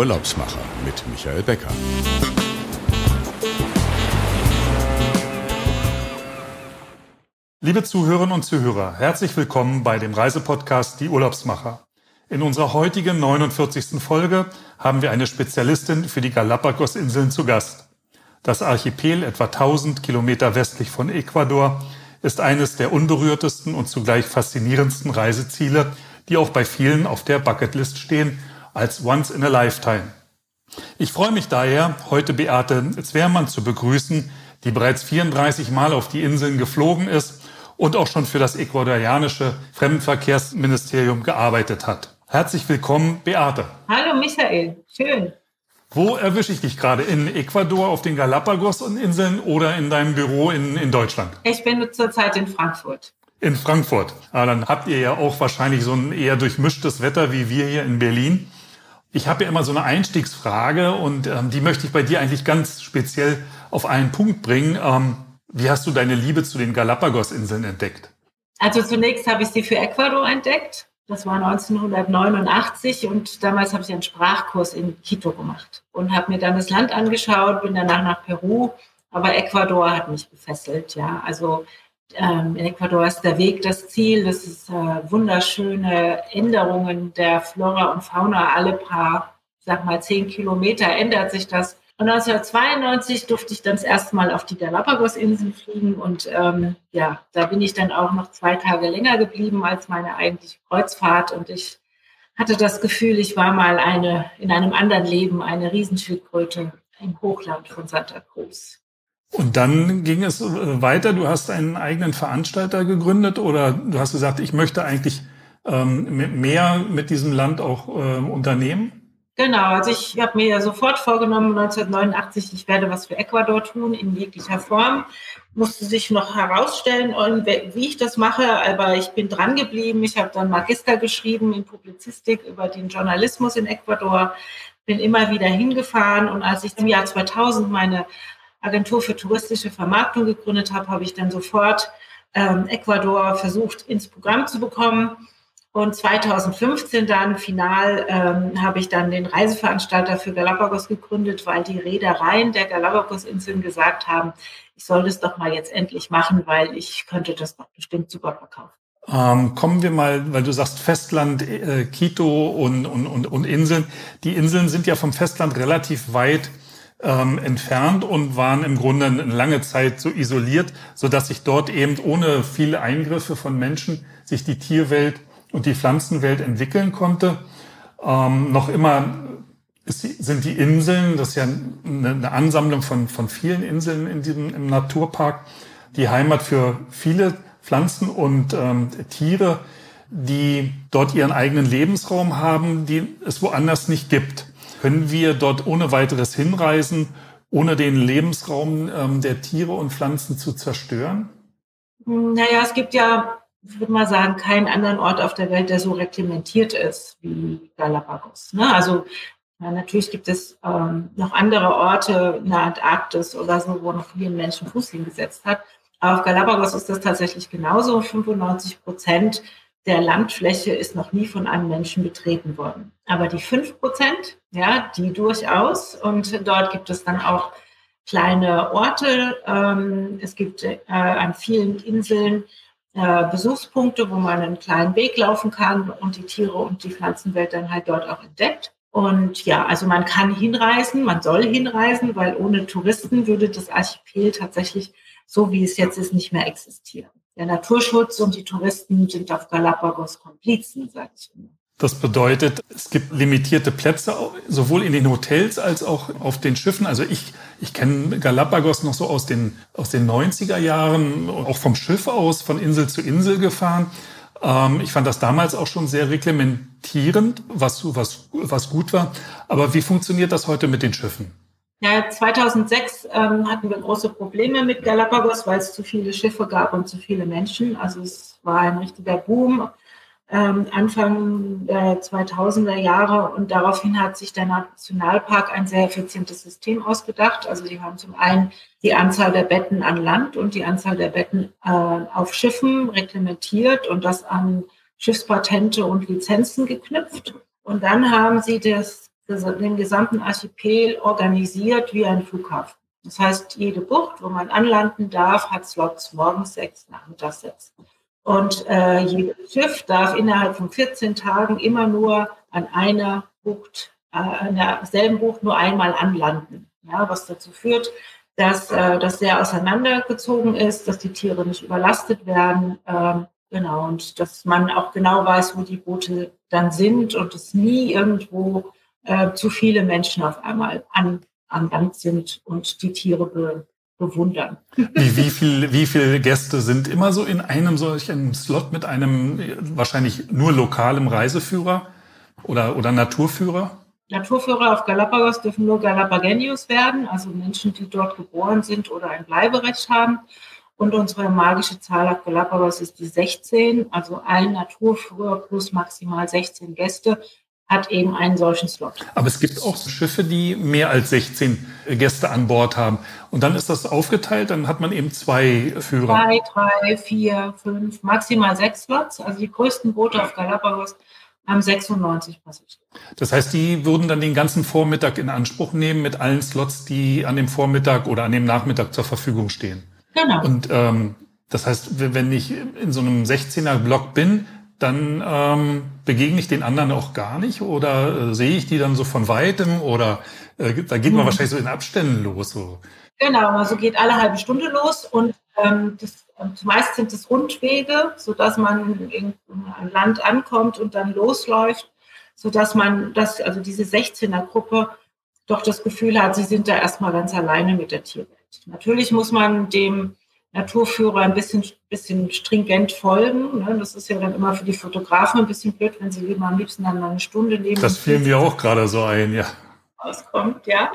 Urlaubsmacher mit Michael Becker. Liebe Zuhörerinnen und Zuhörer, herzlich willkommen bei dem Reisepodcast Die Urlaubsmacher. In unserer heutigen 49. Folge haben wir eine Spezialistin für die Galapagos-Inseln zu Gast. Das Archipel, etwa 1000 Kilometer westlich von Ecuador, ist eines der unberührtesten und zugleich faszinierendsten Reiseziele, die auch bei vielen auf der Bucketlist stehen, als Once in a Lifetime. Ich freue mich daher, heute Beate Zwermann zu begrüßen, die bereits 34 Mal auf die Inseln geflogen ist und auch schon für das ecuadorianische Fremdenverkehrsministerium gearbeitet hat. Herzlich willkommen, Beate. Hallo Michael, schön. Wo erwische ich dich gerade? In Ecuador auf den Galapagos-Inseln oder in deinem Büro in, in Deutschland? Ich bin zurzeit in Frankfurt. In Frankfurt. Ah, dann habt ihr ja auch wahrscheinlich so ein eher durchmischtes Wetter wie wir hier in Berlin. Ich habe ja immer so eine Einstiegsfrage und ähm, die möchte ich bei dir eigentlich ganz speziell auf einen Punkt bringen. Ähm, wie hast du deine Liebe zu den Galapagos-Inseln entdeckt? Also zunächst habe ich sie für Ecuador entdeckt. Das war 1989 und damals habe ich einen Sprachkurs in Quito gemacht und habe mir dann das Land angeschaut, bin danach nach Peru, aber Ecuador hat mich gefesselt, ja. Also ähm, in Ecuador ist der Weg das Ziel, das ist äh, wunderschöne Änderungen der Flora und Fauna alle paar, sag mal, zehn Kilometer ändert sich das. Und 1992 durfte ich dann das erste Mal auf die Galapagos-Inseln fliegen und ähm, ja, da bin ich dann auch noch zwei Tage länger geblieben als meine eigentliche Kreuzfahrt und ich hatte das Gefühl, ich war mal eine in einem anderen Leben eine Riesenschildkröte im Hochland von Santa Cruz. Und dann ging es äh, weiter. Du hast einen eigenen Veranstalter gegründet oder du hast gesagt, ich möchte eigentlich ähm, mehr mit diesem Land auch äh, unternehmen? Genau, also ich habe mir ja sofort vorgenommen, 1989, ich werde was für Ecuador tun, in jeglicher Form. Musste sich noch herausstellen, wie ich das mache, aber ich bin dran geblieben. Ich habe dann Magister geschrieben in Publizistik über den Journalismus in Ecuador, bin immer wieder hingefahren und als ich im Jahr 2000 meine Agentur für touristische Vermarktung gegründet habe, habe ich dann sofort ähm, Ecuador versucht ins Programm zu bekommen. Und 2015 dann final ähm, habe ich dann den Reiseveranstalter für Galapagos gegründet, weil die Reedereien der Galapagos-Inseln gesagt haben, ich soll das doch mal jetzt endlich machen, weil ich könnte das doch bestimmt super verkaufen. Ähm, kommen wir mal, weil du sagst Festland, äh, Quito und, und, und, und Inseln. Die Inseln sind ja vom Festland relativ weit ähm, entfernt und waren im Grunde eine lange Zeit so isoliert, so dass sich dort eben ohne viele Eingriffe von Menschen sich die Tierwelt und die Pflanzenwelt entwickeln konnte. Ähm, noch immer ist, sind die Inseln, das ist ja eine, Ansammlung von, von vielen Inseln in diesem im Naturpark, die Heimat für viele Pflanzen und ähm, Tiere, die dort ihren eigenen Lebensraum haben, die es woanders nicht gibt. Können wir dort ohne weiteres hinreisen, ohne den Lebensraum ähm, der Tiere und Pflanzen zu zerstören? Naja, es gibt ja, ich würde mal sagen, keinen anderen Ort auf der Welt, der so reglementiert ist wie Galapagos. Ne? Also ja, natürlich gibt es ähm, noch andere Orte in der Antarktis oder so, wo noch viele Menschen Fuß hingesetzt hat. Aber auf Galapagos ist das tatsächlich genauso. 95 Prozent der Landfläche ist noch nie von einem Menschen betreten worden. Aber die fünf Prozent, ja, die durchaus. Und dort gibt es dann auch kleine Orte. Ähm, es gibt äh, an vielen Inseln äh, Besuchspunkte, wo man einen kleinen Weg laufen kann und die Tiere und die Pflanzenwelt dann halt dort auch entdeckt. Und ja, also man kann hinreisen, man soll hinreisen, weil ohne Touristen würde das Archipel tatsächlich so, wie es jetzt ist, nicht mehr existieren. Der Naturschutz und die Touristen sind auf Galapagos Komplizen, sage ich immer. Das bedeutet, es gibt limitierte Plätze, sowohl in den Hotels als auch auf den Schiffen. Also ich, ich kenne Galapagos noch so aus den, aus den 90er Jahren, auch vom Schiff aus, von Insel zu Insel gefahren. Ähm, ich fand das damals auch schon sehr reglementierend, was, was, was gut war. Aber wie funktioniert das heute mit den Schiffen? Ja, 2006 ähm, hatten wir große Probleme mit Galapagos, weil es zu viele Schiffe gab und zu viele Menschen. Also es war ein richtiger Boom ähm, Anfang der 2000er Jahre und daraufhin hat sich der Nationalpark ein sehr effizientes System ausgedacht. Also sie haben zum einen die Anzahl der Betten an Land und die Anzahl der Betten äh, auf Schiffen reglementiert und das an Schiffspatente und Lizenzen geknüpft. Und dann haben sie das den gesamten Archipel organisiert wie ein Flughafen. Das heißt, jede Bucht, wo man anlanden darf, hat Slots morgens sechs, nachmittags sechs. Und äh, jedes Schiff darf innerhalb von 14 Tagen immer nur an einer Bucht, äh, an derselben Bucht nur einmal anlanden. Ja, was dazu führt, dass äh, das sehr auseinandergezogen ist, dass die Tiere nicht überlastet werden. Ähm, genau, und dass man auch genau weiß, wo die Boote dann sind und es nie irgendwo äh, zu viele Menschen auf einmal an, an Land sind und die Tiere be, bewundern. Wie, wie, viel, wie viele Gäste sind immer so in einem solchen Slot mit einem wahrscheinlich nur lokalem Reiseführer oder, oder Naturführer? Naturführer auf Galapagos dürfen nur Galapagenius werden, also Menschen, die dort geboren sind oder ein Bleiberecht haben. Und unsere magische Zahl auf Galapagos ist die 16, also ein Naturführer plus maximal 16 Gäste hat eben einen solchen Slot. Aber es gibt auch Schiffe, die mehr als 16 Gäste an Bord haben. Und dann ist das aufgeteilt, dann hat man eben zwei Führer. Zwei, drei, vier, fünf, maximal sechs Slots. Also die größten Boote auf Galapagos haben 96 Passagiere. Das heißt, die würden dann den ganzen Vormittag in Anspruch nehmen mit allen Slots, die an dem Vormittag oder an dem Nachmittag zur Verfügung stehen. Genau. Und ähm, das heißt, wenn ich in so einem 16er-Block bin, dann ähm, begegne ich den anderen auch gar nicht oder äh, sehe ich die dann so von weitem oder äh, da geht man mhm. wahrscheinlich so in Abständen los. So. Genau, also geht alle halbe Stunde los und ähm, das, zumeist sind es Rundwege, sodass man in ein Land ankommt und dann losläuft, sodass man das, also diese 16er-Gruppe doch das Gefühl hat, sie sind da erstmal ganz alleine mit der Tierwelt. Natürlich muss man dem Naturführer ein bisschen, bisschen stringent folgen. Ne? Das ist ja dann immer für die Fotografen ein bisschen blöd, wenn sie lieber am liebsten dann eine Stunde neben. Das fiel mir auch gerade so ein, ja. Auskommt, ja.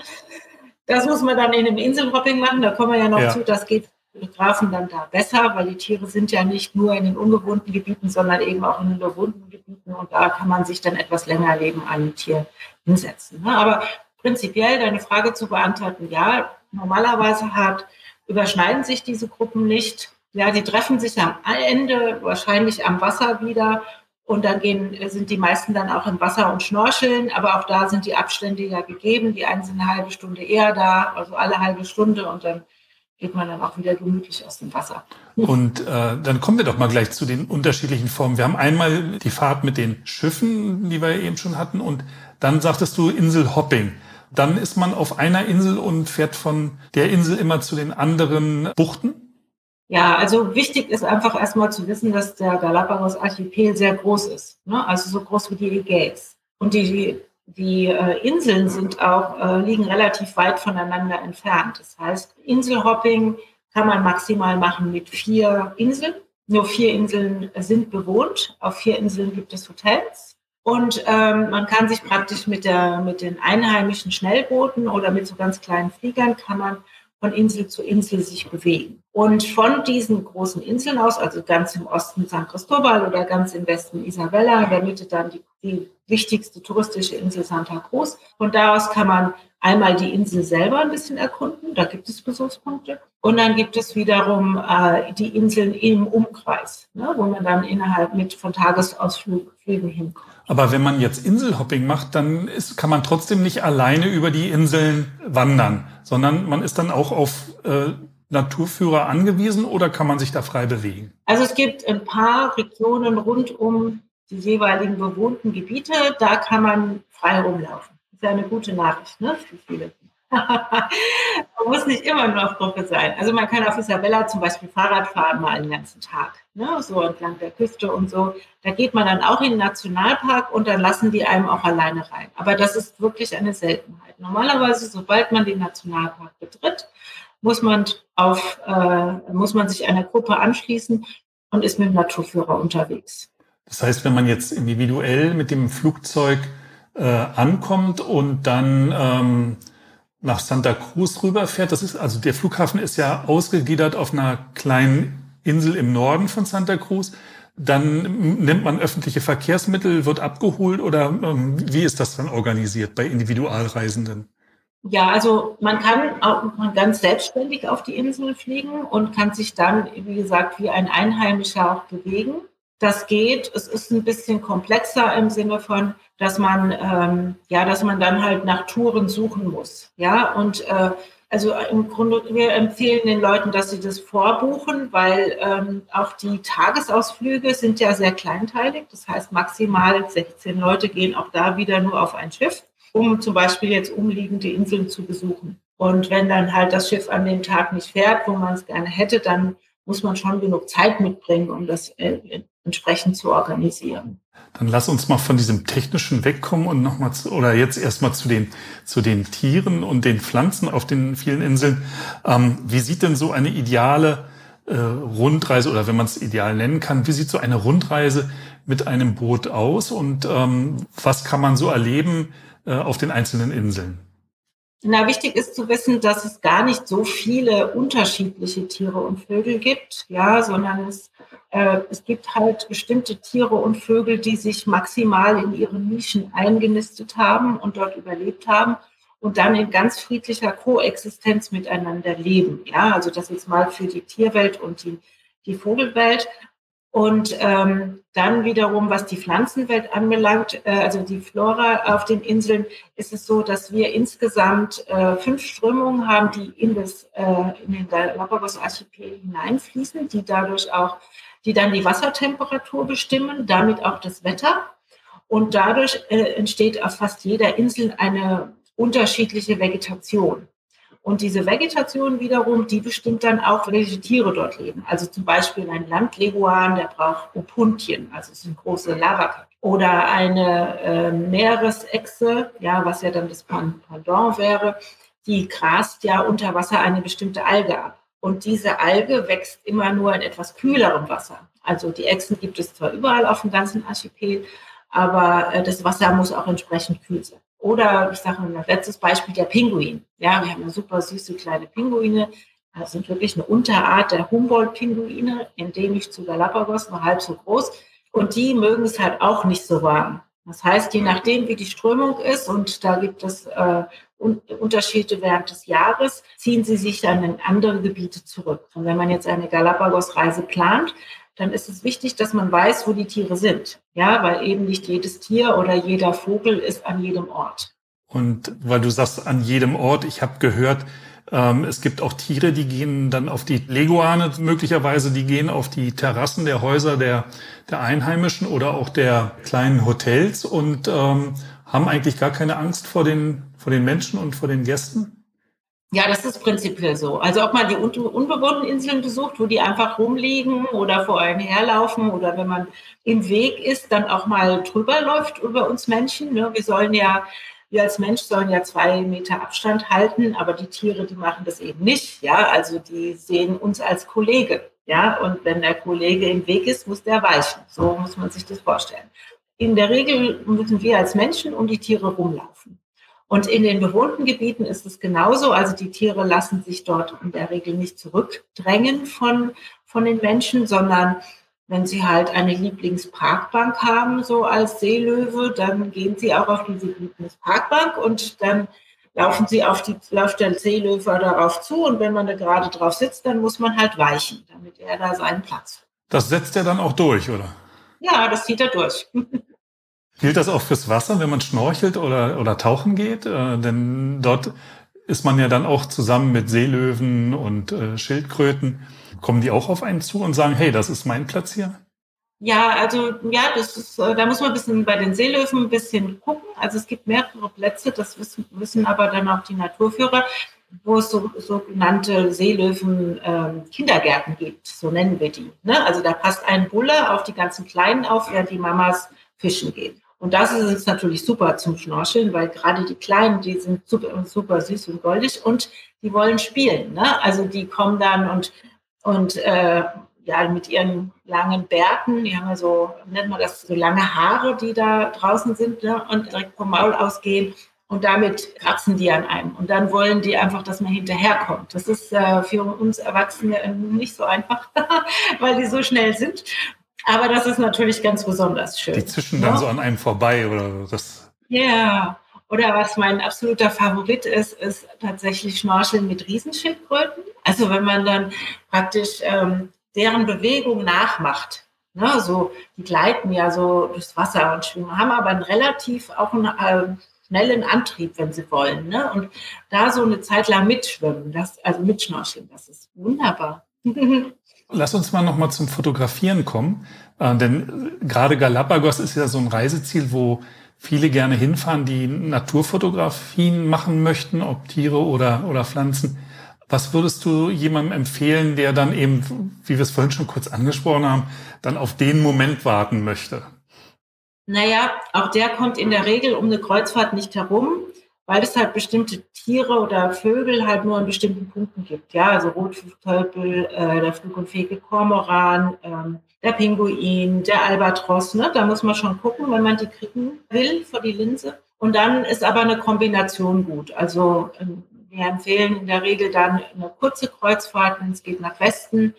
Das muss man dann in einem Inselhopping machen. Da kommen wir ja noch ja. zu. Das geht Fotografen dann da besser, weil die Tiere sind ja nicht nur in den ungewohnten Gebieten, sondern eben auch in den bewohnten Gebieten. Und da kann man sich dann etwas länger neben einem Tier hinsetzen. Ne? Aber prinzipiell deine Frage zu beantworten, ja, normalerweise hat überschneiden sich diese Gruppen nicht. Ja, die treffen sich am Ende wahrscheinlich am Wasser wieder und dann gehen, sind die meisten dann auch im Wasser und schnorcheln, aber auch da sind die Abstände ja gegeben. Die einen sind eine halbe Stunde eher da, also alle halbe Stunde und dann geht man dann auch wieder gemütlich aus dem Wasser. Und äh, dann kommen wir doch mal gleich zu den unterschiedlichen Formen. Wir haben einmal die Fahrt mit den Schiffen, die wir eben schon hatten, und dann sagtest du Inselhopping dann ist man auf einer Insel und fährt von der Insel immer zu den anderen Buchten? Ja, also wichtig ist einfach erstmal zu wissen, dass der Galapagos-Archipel sehr groß ist. Ne? Also so groß wie die Ägäis. Und die, die äh, Inseln sind auch, äh, liegen relativ weit voneinander entfernt. Das heißt, Inselhopping kann man maximal machen mit vier Inseln. Nur vier Inseln sind bewohnt. Auf vier Inseln gibt es Hotels. Und ähm, man kann sich praktisch mit, der, mit den einheimischen Schnellbooten oder mit so ganz kleinen Fliegern kann man von Insel zu Insel sich bewegen. Und von diesen großen Inseln aus, also ganz im Osten San Cristobal oder ganz im Westen Isabella, in der Mitte dann die, die wichtigste touristische Insel Santa Cruz. Von da aus kann man einmal die Insel selber ein bisschen erkunden, da gibt es Besuchspunkte. Und dann gibt es wiederum äh, die Inseln im Umkreis, ne, wo man dann innerhalb mit von Tagesausflügen hinkommt. Aber wenn man jetzt Inselhopping macht, dann ist, kann man trotzdem nicht alleine über die Inseln wandern, sondern man ist dann auch auf äh, Naturführer angewiesen oder kann man sich da frei bewegen? Also es gibt ein paar Regionen rund um die jeweiligen bewohnten Gebiete, da kann man frei rumlaufen. Das ist ja eine gute Nachricht ne, für viele. man muss nicht immer nur auf Gruppe sein. Also man kann auf Isabella zum Beispiel Fahrrad fahren mal einen ganzen Tag, ne? so entlang der Küste und so. Da geht man dann auch in den Nationalpark und dann lassen die einem auch alleine rein. Aber das ist wirklich eine Seltenheit. Normalerweise, sobald man den Nationalpark betritt, muss man auf, äh, muss man sich einer Gruppe anschließen und ist mit dem Naturführer unterwegs. Das heißt, wenn man jetzt individuell mit dem Flugzeug äh, ankommt und dann ähm, nach Santa Cruz rüberfährt. Das ist, also der Flughafen ist ja ausgegliedert auf einer kleinen Insel im Norden von Santa Cruz. Dann nimmt man öffentliche Verkehrsmittel, wird abgeholt oder ähm, wie ist das dann organisiert bei Individualreisenden? Ja, also man kann auch ganz selbstständig auf die Insel fliegen und kann sich dann, wie gesagt, wie ein Einheimischer auch bewegen. Das geht. Es ist ein bisschen komplexer im Sinne von, dass man ähm, ja, dass man dann halt nach Touren suchen muss. Ja, und äh, also im Grunde, wir empfehlen den Leuten, dass sie das vorbuchen, weil ähm, auch die Tagesausflüge sind ja sehr kleinteilig. Das heißt, maximal 16 Leute gehen auch da wieder nur auf ein Schiff, um zum Beispiel jetzt umliegende Inseln zu besuchen. Und wenn dann halt das Schiff an dem Tag nicht fährt, wo man es gerne hätte, dann muss man schon genug Zeit mitbringen, um das äh, entsprechend zu organisieren. Dann lass uns mal von diesem technischen wegkommen und nochmal zu, oder jetzt erstmal zu den, zu den Tieren und den Pflanzen auf den vielen Inseln. Ähm, wie sieht denn so eine ideale äh, Rundreise oder wenn man es ideal nennen kann, wie sieht so eine Rundreise mit einem Boot aus und ähm, was kann man so erleben äh, auf den einzelnen Inseln? Na, wichtig ist zu wissen, dass es gar nicht so viele unterschiedliche Tiere und Vögel gibt, ja, sondern es, es gibt halt bestimmte Tiere und Vögel, die sich maximal in ihren Nischen eingenistet haben und dort überlebt haben und dann in ganz friedlicher Koexistenz miteinander leben. Ja, also das ist mal für die Tierwelt und die, die Vogelwelt. Und ähm, dann wiederum, was die Pflanzenwelt anbelangt, äh, also die Flora auf den Inseln, ist es so, dass wir insgesamt äh, fünf Strömungen haben, die in, das, äh, in den Galapagos-Archipel hineinfließen, die dadurch auch, die dann die Wassertemperatur bestimmen, damit auch das Wetter. Und dadurch äh, entsteht auf fast jeder Insel eine unterschiedliche Vegetation. Und diese Vegetation wiederum, die bestimmt dann auch, welche Tiere dort leben. Also zum Beispiel ein Landleguan, der braucht Opuntien, also es sind große Lavakappen. Oder eine äh, Meeresechse, ja, was ja dann das Pendant wäre, die grast ja unter Wasser eine bestimmte Alge ab. Und diese Alge wächst immer nur in etwas kühlerem Wasser. Also die Echsen gibt es zwar überall auf dem ganzen Archipel, aber äh, das Wasser muss auch entsprechend kühl sein. Oder ich sage mal, letztes Beispiel der Pinguin. Ja, wir haben eine super süße kleine Pinguine. Das sind wirklich eine Unterart der Humboldt-Pinguine, endemisch zu Galapagos, nur halb so groß. Und die mögen es halt auch nicht so warm. Das heißt, je nachdem, wie die Strömung ist, und da gibt es äh, Unterschiede während des Jahres, ziehen sie sich dann in andere Gebiete zurück. Und wenn man jetzt eine Galapagos-Reise plant, dann ist es wichtig, dass man weiß, wo die Tiere sind. Ja, weil eben nicht jedes Tier oder jeder Vogel ist an jedem Ort. Und weil du sagst, an jedem Ort, ich habe gehört, ähm, es gibt auch Tiere, die gehen dann auf die Leguane möglicherweise, die gehen auf die Terrassen der Häuser der, der Einheimischen oder auch der kleinen Hotels und ähm, haben eigentlich gar keine Angst vor den, vor den Menschen und vor den Gästen. Ja, das ist prinzipiell so. Also ob man die unbewohnten Inseln besucht, wo die einfach rumliegen oder vor einem herlaufen oder wenn man im Weg ist, dann auch mal drüber läuft über uns Menschen. Ne? Wir sollen ja, wir als Mensch sollen ja zwei Meter Abstand halten, aber die Tiere, die machen das eben nicht. Ja, also die sehen uns als Kollege. Ja, und wenn der Kollege im Weg ist, muss der weichen. So muss man sich das vorstellen. In der Regel müssen wir als Menschen um die Tiere rumlaufen. Und in den bewohnten Gebieten ist es genauso. Also die Tiere lassen sich dort in der Regel nicht zurückdrängen von, von den Menschen, sondern wenn sie halt eine Lieblingsparkbank haben, so als Seelöwe, dann gehen sie auch auf diese Lieblingsparkbank und dann laufen sie auf die, läuft der Seelöwe darauf zu und wenn man da gerade drauf sitzt, dann muss man halt weichen, damit er da seinen Platz hat. Das setzt er dann auch durch, oder? Ja, das zieht er durch. Gilt das auch fürs Wasser, wenn man schnorchelt oder, oder tauchen geht? Äh, denn dort ist man ja dann auch zusammen mit Seelöwen und äh, Schildkröten. Kommen die auch auf einen zu und sagen, hey, das ist mein Platz hier? Ja, also ja, das ist, äh, da muss man ein bisschen bei den Seelöwen ein bisschen gucken. Also es gibt mehrere Plätze, das wissen, wissen aber dann auch die Naturführer, wo es so sogenannte Seelöwen-Kindergärten ähm, gibt, so nennen wir die. Ne? Also da passt ein Bulle auf die ganzen Kleinen auf, während die Mamas fischen gehen. Und das ist jetzt natürlich super zum Schnorcheln, weil gerade die Kleinen, die sind super, super süß und goldig und die wollen spielen. Ne? Also die kommen dann und, und äh, ja, mit ihren langen Bärten, die haben ja so, nennt man das, so lange Haare, die da draußen sind ne? und direkt vom Maul ausgehen. Und damit kratzen die an einem. Und dann wollen die einfach, dass man hinterherkommt. Das ist äh, für uns Erwachsene nicht so einfach, weil die so schnell sind. Aber das ist natürlich ganz besonders schön. Die zischen dann ja? so an einem vorbei oder das. Ja. Oder was mein absoluter Favorit ist, ist tatsächlich Schnorcheln mit Riesenschildkröten. Also wenn man dann praktisch ähm, deren Bewegung nachmacht. Ne? So, die gleiten ja so durchs Wasser und schwimmen, haben aber einen relativ auch einen äh, schnellen Antrieb, wenn sie wollen. Ne? Und da so eine Zeit lang mitschwimmen, das, also mitschnorcheln, das ist wunderbar. Lass uns mal noch mal zum Fotografieren kommen, äh, denn gerade Galapagos ist ja so ein Reiseziel, wo viele gerne hinfahren, die Naturfotografien machen möchten, ob Tiere oder, oder Pflanzen. Was würdest du jemandem empfehlen, der dann eben, wie wir es vorhin schon kurz angesprochen haben, dann auf den Moment warten möchte? Naja, auch der kommt in der Regel um eine Kreuzfahrt nicht herum, weil es halt bestimmte Tiere oder Vögel halt nur an bestimmten Punkten gibt. Ja, also Rotfußtölpel, äh, der flug- und fähige Kormoran, ähm, der Pinguin, der Albatros. Ne? Da muss man schon gucken, wenn man die kriegen will vor die Linse. Und dann ist aber eine Kombination gut. Also ähm, wir empfehlen in der Regel dann eine kurze Kreuzfahrt, wenn es geht nach Westen,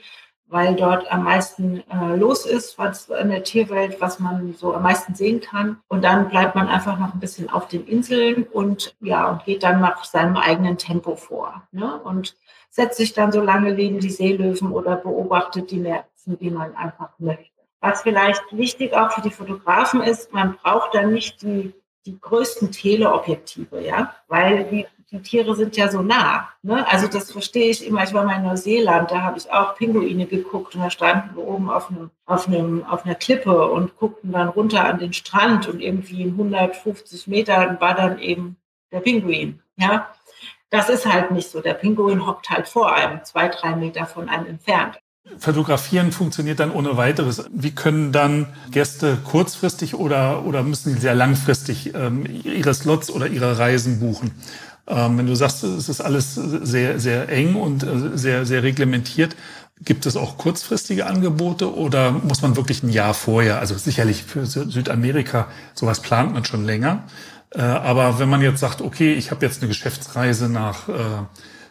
weil dort am meisten äh, los ist, was in der Tierwelt, was man so am meisten sehen kann. Und dann bleibt man einfach noch ein bisschen auf den Inseln und ja, und geht dann nach seinem eigenen Tempo vor. Ne? Und setzt sich dann so lange neben die Seelöwen oder beobachtet die Nerzen, die man einfach möchte. Was vielleicht wichtig auch für die Fotografen ist, man braucht dann nicht die, die größten Teleobjektive, ja, weil die die Tiere sind ja so nah. Ne? Also das verstehe ich immer. Ich war mal in Neuseeland, da habe ich auch Pinguine geguckt und da standen wir oben auf, einem, auf, einem, auf einer Klippe und guckten dann runter an den Strand und irgendwie in 150 Metern war dann eben der Pinguin. Ja, das ist halt nicht so. Der Pinguin hockt halt vor einem, zwei, drei Meter von einem entfernt. Fotografieren funktioniert dann ohne weiteres. Wie können dann Gäste kurzfristig oder, oder müssen sie sehr langfristig ähm, ihre Slots oder ihre Reisen buchen? Ähm, wenn du sagst, es ist alles sehr, sehr eng und äh, sehr, sehr reglementiert, gibt es auch kurzfristige Angebote oder muss man wirklich ein Jahr vorher, also sicherlich für Südamerika, sowas plant man schon länger. Äh, aber wenn man jetzt sagt, okay, ich habe jetzt eine Geschäftsreise nach äh,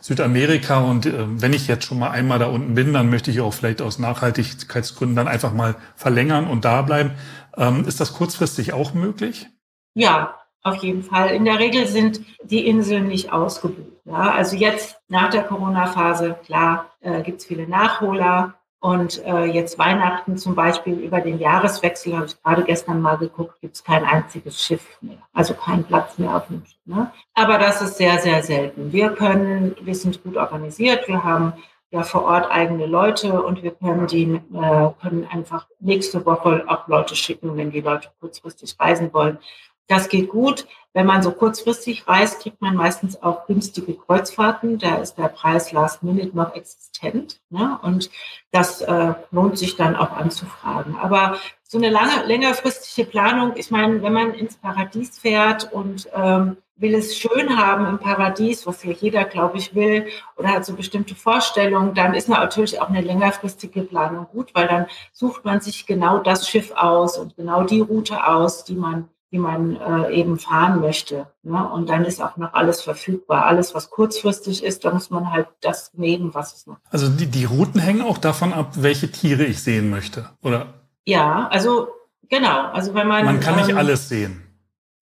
Südamerika und wenn ich jetzt schon mal einmal da unten bin, dann möchte ich auch vielleicht aus Nachhaltigkeitsgründen dann einfach mal verlängern und da bleiben. Ähm, ist das kurzfristig auch möglich? Ja, auf jeden Fall. In der Regel sind die Inseln nicht ausgebucht. Ja? Also jetzt nach der Corona-Phase, klar, äh, gibt es viele Nachholer. Und äh, jetzt Weihnachten zum Beispiel über den Jahreswechsel, habe ich gerade gestern mal geguckt, gibt es kein einziges Schiff mehr. Also kein Platz mehr auf dem Schiff. Ne? Aber das ist sehr, sehr selten. Wir können, wir sind gut organisiert, wir haben ja vor Ort eigene Leute und wir können die äh, können einfach nächste Woche auch Leute schicken, wenn die Leute kurzfristig reisen wollen. Das geht gut. Wenn man so kurzfristig reist, kriegt man meistens auch günstige Kreuzfahrten. Da ist der Preis Last Minute noch existent. Ne? Und das äh, lohnt sich dann auch anzufragen. Aber so eine lange, längerfristige Planung, ich meine, wenn man ins Paradies fährt und ähm, will es schön haben im Paradies, was ja jeder, glaube ich, will, oder hat so bestimmte Vorstellungen, dann ist natürlich auch eine längerfristige Planung gut, weil dann sucht man sich genau das Schiff aus und genau die Route aus, die man die man äh, eben fahren möchte. Ne? Und dann ist auch noch alles verfügbar. Alles, was kurzfristig ist, da muss man halt das nehmen, was es noch. Also die, die Routen hängen auch davon ab, welche Tiere ich sehen möchte, oder? Ja, also genau. Also wenn man man kann nicht ähm, alles sehen,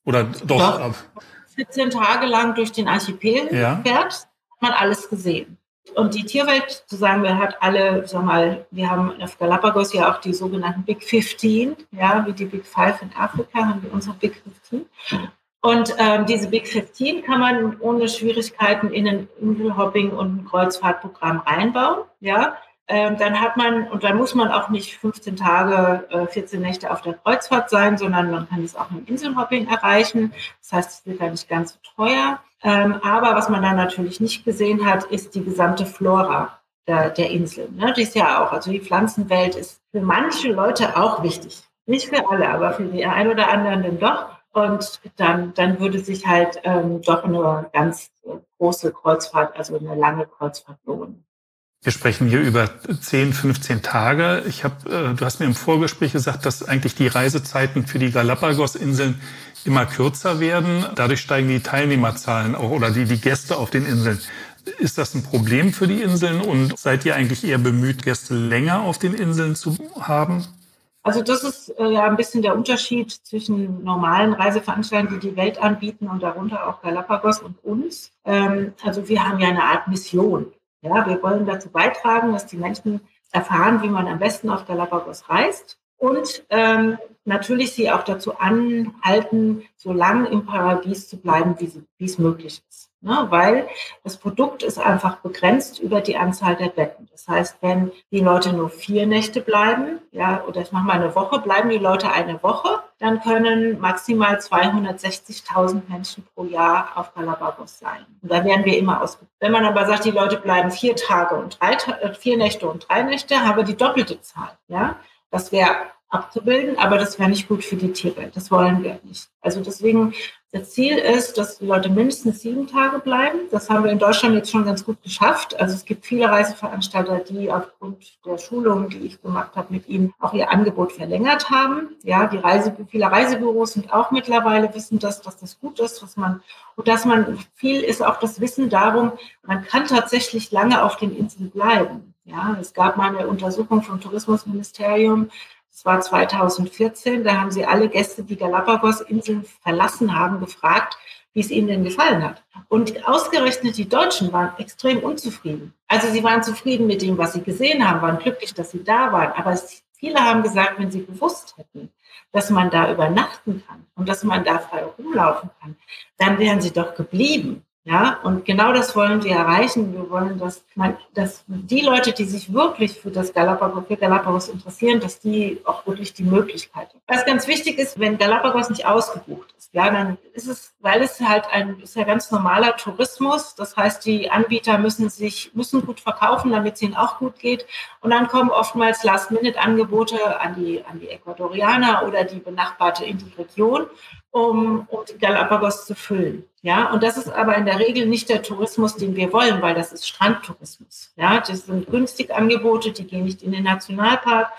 oder doch? doch 14 Tage lang durch den Archipel ja. fährt, hat man alles gesehen. Und die Tierwelt, so sagen wir, hat alle, sag mal, wir haben auf Galapagos ja auch die sogenannten Big 15, ja, wie die Big Five in Afrika haben wir unsere Big 15. Und ähm, diese Big 15 kann man ohne Schwierigkeiten in ein Inselhopping und ein Kreuzfahrtprogramm einbauen, ja. Ähm, dann hat man, und dann muss man auch nicht 15 Tage, äh, 14 Nächte auf der Kreuzfahrt sein, sondern man kann es auch im Inselhopping erreichen. Das heißt, es wird dann nicht ganz so teuer. Ähm, aber was man dann natürlich nicht gesehen hat, ist die gesamte Flora der, der Insel. Ne? Die ist ja auch, also die Pflanzenwelt ist für manche Leute auch wichtig. Nicht für alle, aber für die ein oder anderen dann doch. Und dann, dann würde sich halt ähm, doch eine ganz große Kreuzfahrt, also eine lange Kreuzfahrt lohnen. Wir sprechen hier über 10, 15 Tage. Ich habe, äh, du hast mir im Vorgespräch gesagt, dass eigentlich die Reisezeiten für die Galapagos-Inseln immer kürzer werden. Dadurch steigen die Teilnehmerzahlen auch oder die, die Gäste auf den Inseln. Ist das ein Problem für die Inseln und seid ihr eigentlich eher bemüht, Gäste länger auf den Inseln zu haben? Also das ist äh, ja ein bisschen der Unterschied zwischen normalen Reiseveranstaltern, die die Welt anbieten und darunter auch Galapagos und uns. Ähm, also wir haben ja eine Art Mission. Ja, wir wollen dazu beitragen, dass die Menschen erfahren, wie man am besten auf Galapagos reist Und ähm, natürlich sie auch dazu anhalten, so lange im Paradies zu bleiben, wie, es möglich ist. Ne? Weil das Produkt ist einfach begrenzt über die Anzahl der Betten. Das heißt, wenn die Leute nur vier Nächte bleiben, ja, oder ich mache mal eine Woche, bleiben die Leute eine Woche, dann können maximal 260.000 Menschen pro Jahr auf Galapagos sein. Und da werden wir immer aus. Wenn man aber sagt, die Leute bleiben vier Tage und drei, äh, vier Nächte und drei Nächte, haben wir die doppelte Zahl. Ja, das wäre abzubilden, aber das wäre nicht gut für die Tierwelt. Das wollen wir nicht. Also deswegen, das Ziel ist, dass die Leute mindestens sieben Tage bleiben. Das haben wir in Deutschland jetzt schon ganz gut geschafft. Also es gibt viele Reiseveranstalter, die aufgrund der Schulungen, die ich gemacht habe mit ihnen, auch ihr Angebot verlängert haben. Ja, die Reise, viele Reisebüros sind auch mittlerweile wissen das, dass das gut ist, was man, und dass man, viel ist auch das Wissen darum, man kann tatsächlich lange auf den Inseln bleiben. Ja, es gab mal eine Untersuchung vom Tourismusministerium, das war 2014, da haben sie alle Gäste, die Galapagos-Inseln verlassen haben, gefragt, wie es ihnen denn gefallen hat. Und ausgerechnet die Deutschen waren extrem unzufrieden. Also sie waren zufrieden mit dem, was sie gesehen haben, waren glücklich, dass sie da waren. Aber viele haben gesagt, wenn sie gewusst hätten, dass man da übernachten kann und dass man da frei rumlaufen kann, dann wären sie doch geblieben. Ja, und genau das wollen wir erreichen. Wir wollen, dass man, dass die Leute, die sich wirklich für das Galapagos, für Galapagos interessieren, dass die auch wirklich die Möglichkeit haben. Was ganz wichtig ist, wenn Galapagos nicht ausgebucht ist, ja, dann ist es, weil es halt ein, ist ja ganz normaler Tourismus. Das heißt, die Anbieter müssen sich, müssen gut verkaufen, damit es ihnen auch gut geht. Und dann kommen oftmals Last-Minute-Angebote an die, an die Ecuadorianer oder die benachbarte in die Region um, um die Galapagos zu füllen. Ja, und das ist aber in der Regel nicht der Tourismus, den wir wollen, weil das ist Strandtourismus. Ja, das sind günstige Angebote, die gehen nicht in den Nationalpark,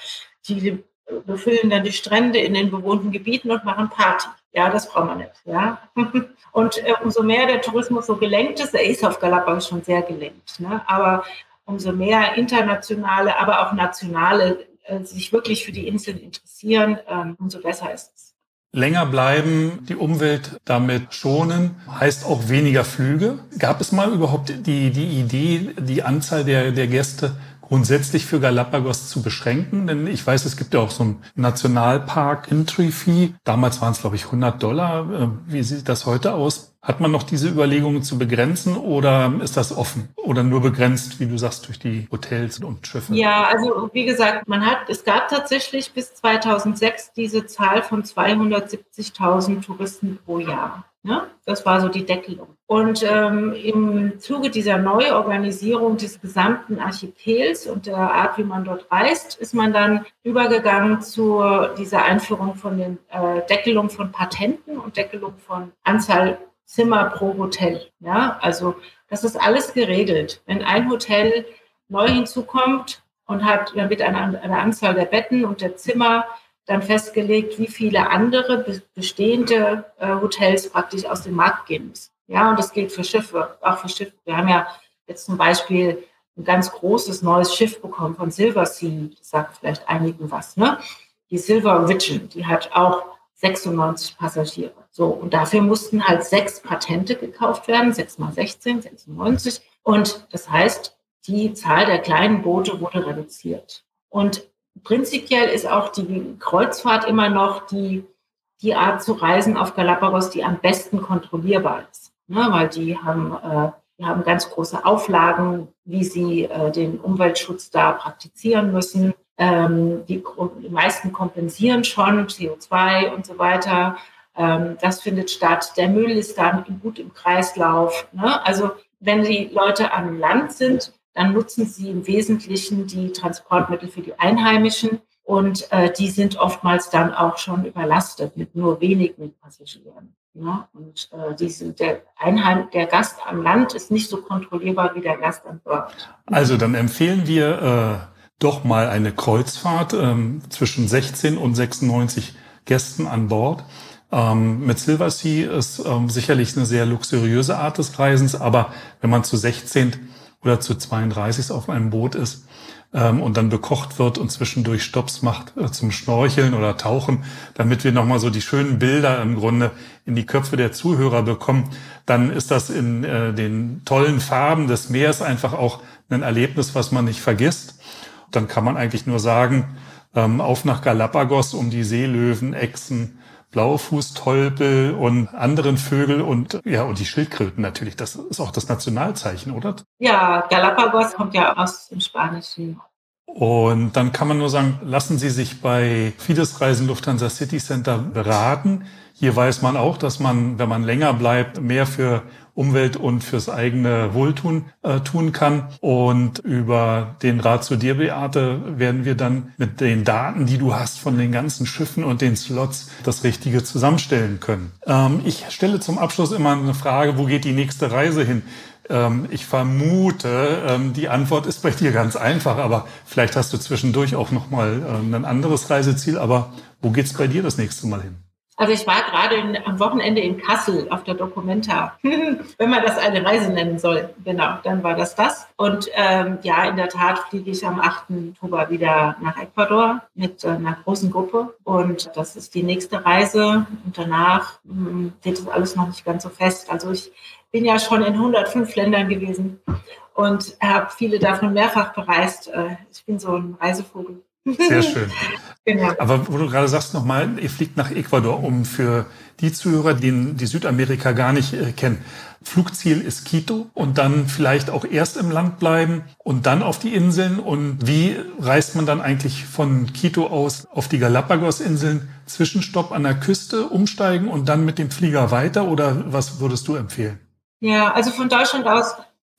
die befüllen dann die Strände in den bewohnten Gebieten und machen Party. Ja, das braucht man nicht. Ja, und äh, umso mehr der Tourismus so gelenkt ist, er ist auf Galapagos schon sehr gelenkt, ne? aber umso mehr internationale, aber auch nationale äh, sich wirklich für die Inseln interessieren, ähm, umso besser ist es länger bleiben, die Umwelt damit schonen, heißt auch weniger Flüge. Gab es mal überhaupt die, die Idee, die Anzahl der, der Gäste grundsätzlich für Galapagos zu beschränken? Denn ich weiß, es gibt ja auch so einen Nationalpark Entry Fee. Damals waren es, glaube ich, 100 Dollar. Äh, wie sieht das heute aus? Hat man noch diese Überlegungen zu begrenzen oder ist das offen oder nur begrenzt, wie du sagst, durch die Hotels und Schiffe? Ja, also wie gesagt, man hat, es gab tatsächlich bis 2006 diese Zahl von 270.000 Touristen pro Jahr. Ne? Das war so die Deckelung. Und ähm, im Zuge dieser Neuorganisierung des gesamten Archipels und der Art, wie man dort reist, ist man dann übergegangen zu dieser Einführung von den äh, Deckelung von Patenten und Deckelung von Anzahl Zimmer pro Hotel. Ja, also das ist alles geregelt. Wenn ein Hotel neu hinzukommt und hat dann wird eine, eine Anzahl der Betten und der Zimmer dann festgelegt, wie viele andere bestehende äh, Hotels praktisch aus dem Markt gehen müssen. Ja, und das gilt für Schiffe, auch für Schiffe. Wir haben ja jetzt zum Beispiel ein ganz großes neues Schiff bekommen von Silver Sea. Das sagt vielleicht einigen was, ne? Die Silver Vision, die hat auch 96 Passagiere. So, und dafür mussten halt sechs Patente gekauft werden, sechs mal 16, 96. Und das heißt, die Zahl der kleinen Boote wurde reduziert. Und prinzipiell ist auch die Kreuzfahrt immer noch die, die Art zu reisen auf Galapagos, die am besten kontrollierbar ist. Ne, weil die haben, äh, die haben ganz große Auflagen, wie sie äh, den Umweltschutz da praktizieren müssen. Ähm, die, die meisten kompensieren schon CO2 und so weiter. Ähm, das findet statt. Der Müll ist dann gut im Kreislauf. Ne? Also wenn die Leute an Land sind, dann nutzen sie im Wesentlichen die Transportmittel für die Einheimischen und äh, die sind oftmals dann auch schon überlastet mit nur wenigen Passagieren. Ja, und äh, die sind der Einheim, der Gast am Land ist nicht so kontrollierbar wie der Gast an Bord. Also dann empfehlen wir äh, doch mal eine Kreuzfahrt ähm, zwischen 16 und 96 Gästen an Bord. Ähm, mit Silver Sea ist ähm, sicherlich eine sehr luxuriöse Art des Reisens, aber wenn man zu 16 oder zu 32 auf einem Boot ist ähm, und dann bekocht wird und zwischendurch Stops macht äh, zum Schnorcheln oder Tauchen, damit wir nochmal so die schönen Bilder im Grunde in die Köpfe der Zuhörer bekommen, dann ist das in äh, den tollen Farben des Meeres einfach auch ein Erlebnis, was man nicht vergisst. Dann kann man eigentlich nur sagen, ähm, auf nach Galapagos, um die Seelöwen, Echsen, Blaufußtolpel und anderen Vögel und ja und die Schildkröten natürlich. Das ist auch das Nationalzeichen, oder? Ja, Galapagos kommt ja aus dem Spanischen. Und dann kann man nur sagen, lassen Sie sich bei Fides Reisen Lufthansa City Center beraten. Hier weiß man auch, dass man, wenn man länger bleibt, mehr für Umwelt und fürs eigene Wohltun äh, tun kann. Und über den Rat zu dir, Beate, werden wir dann mit den Daten, die du hast von den ganzen Schiffen und den Slots, das Richtige zusammenstellen können. Ähm, ich stelle zum Abschluss immer eine Frage, wo geht die nächste Reise hin? Ähm, ich vermute, ähm, die Antwort ist bei dir ganz einfach, aber vielleicht hast du zwischendurch auch noch mal ähm, ein anderes Reiseziel. Aber wo geht's bei dir das nächste Mal hin? Also ich war gerade in, am Wochenende in Kassel auf der Documenta, wenn man das eine Reise nennen soll. Genau, dann war das das. Und ähm, ja, in der Tat fliege ich am 8. Oktober wieder nach Ecuador mit äh, einer großen Gruppe. Und das ist die nächste Reise. Und danach mh, hm, steht das alles noch nicht ganz so fest. Also ich bin ja schon in 105 Ländern gewesen und habe viele davon mehrfach bereist. Äh, ich bin so ein Reisevogel. Sehr schön. Genau. Aber wo du gerade sagst nochmal, ihr fliegt nach Ecuador, um für die Zuhörer, die, die Südamerika gar nicht äh, kennen. Flugziel ist Quito und dann vielleicht auch erst im Land bleiben und dann auf die Inseln. Und wie reist man dann eigentlich von Quito aus auf die Galapagos-Inseln? Zwischenstopp an der Küste, umsteigen und dann mit dem Flieger weiter? Oder was würdest du empfehlen? Ja, also von Deutschland aus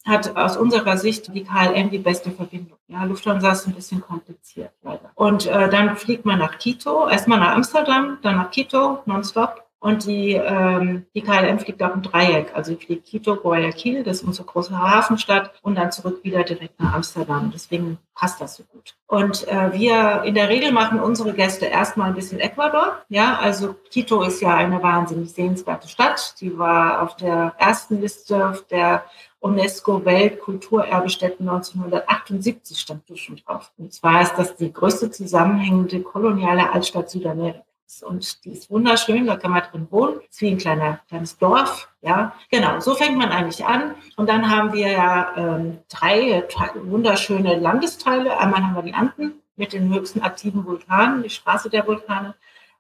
hat aus unserer Sicht die KLM die beste Verbindung. Ja, Lufthansa ist ein bisschen kompliziert leider. Und äh, dann fliegt man nach Quito, erstmal nach Amsterdam, dann nach Quito, nonstop. Und die, ähm, die KLM fliegt auch im Dreieck. Also die fliegt Quito, Guayaquil, das ist unsere große Hafenstadt, und dann zurück wieder direkt nach Amsterdam. Deswegen passt das so gut. Und äh, wir in der Regel machen unsere Gäste erstmal ein bisschen Ecuador. Ja, also Quito ist ja eine wahnsinnig sehenswerte Stadt. Die war auf der ersten Liste der UNESCO-Weltkulturerbestätten 1978 stand du schon drauf. Und zwar ist das die größte zusammenhängende koloniale Altstadt Südamerikas. Und die ist wunderschön, da kann man drin wohnen. Ist wie ein kleiner, kleines Dorf. Ja, genau, so fängt man eigentlich an. Und dann haben wir ja ähm, drei wunderschöne Landesteile. Einmal haben wir die Anden mit den höchsten aktiven Vulkanen, die Straße der Vulkane.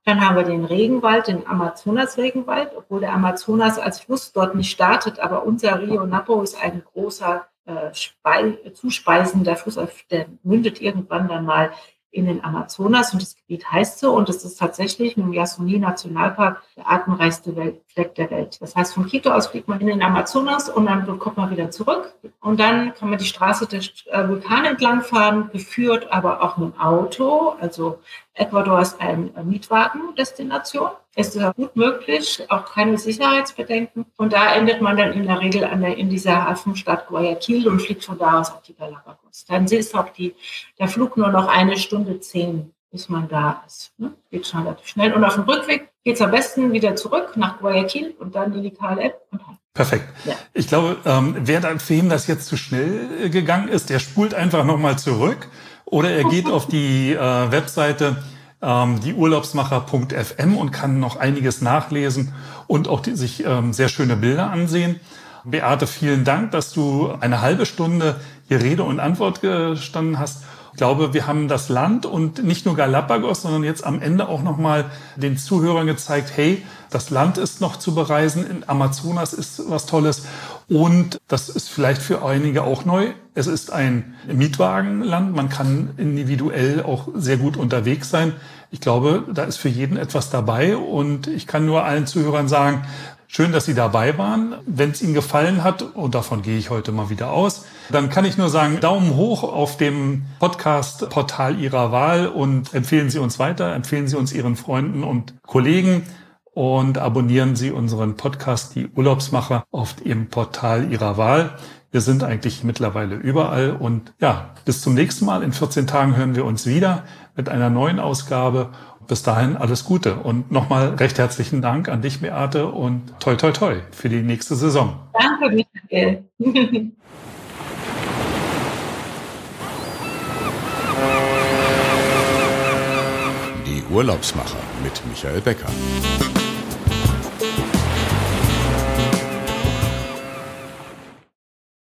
Dann haben wir den Regenwald, den Amazonas-Regenwald, obwohl der Amazonas als Fluss dort nicht startet, aber unser Rio Napo ist ein großer äh, zuspeisender Fluss, der mündet irgendwann dann mal in den Amazonas und das Gebiet heißt so und es ist tatsächlich mit dem Yasuni Nationalpark der artenreichste Welt, Fleck der Welt. Das heißt, von Quito aus fliegt man in den Amazonas und dann kommt man wieder zurück und dann kann man die Straße der äh, Vulkane entlang fahren, geführt aber auch mit dem Auto. Also Ecuador ist eine Mietwagendestination. Es ist gut möglich, auch keine Sicherheitsbedenken. Und da endet man dann in der Regel an der, in dieser Hafenstadt Guayaquil und fliegt von da aus auf die Galapagos. Dann ist auch die, der Flug nur noch eine Stunde zehn, bis man da ist. Ne? Geht schon relativ schnell. Und auf dem Rückweg geht es am besten wieder zurück nach Guayaquil und dann in die KLM und heim. Perfekt. Ja. Ich glaube, ähm, wer da für ihn das jetzt zu schnell äh, gegangen ist, der spult einfach nochmal zurück oder er geht auf die äh, Webseite ähm, dieurlaubsmacher.fm und kann noch einiges nachlesen und auch die, sich ähm, sehr schöne Bilder ansehen. Beate, vielen Dank, dass du eine halbe Stunde hier Rede und Antwort gestanden hast. Ich glaube, wir haben das Land und nicht nur Galapagos, sondern jetzt am Ende auch nochmal den Zuhörern gezeigt, hey, das Land ist noch zu bereisen, in Amazonas ist was Tolles und das ist vielleicht für einige auch neu. Es ist ein Mietwagenland, man kann individuell auch sehr gut unterwegs sein. Ich glaube, da ist für jeden etwas dabei und ich kann nur allen Zuhörern sagen, Schön, dass Sie dabei waren. Wenn es Ihnen gefallen hat, und davon gehe ich heute mal wieder aus, dann kann ich nur sagen, Daumen hoch auf dem Podcast-Portal Ihrer Wahl und empfehlen Sie uns weiter, empfehlen Sie uns Ihren Freunden und Kollegen und abonnieren Sie unseren Podcast, die Urlaubsmacher, auf Ihrem Portal Ihrer Wahl. Wir sind eigentlich mittlerweile überall und ja, bis zum nächsten Mal. In 14 Tagen hören wir uns wieder mit einer neuen Ausgabe bis dahin alles Gute und nochmal recht herzlichen Dank an dich, Beate, und toi, toi, toi für die nächste Saison. Danke, Michael. Die Urlaubsmacher mit Michael Becker.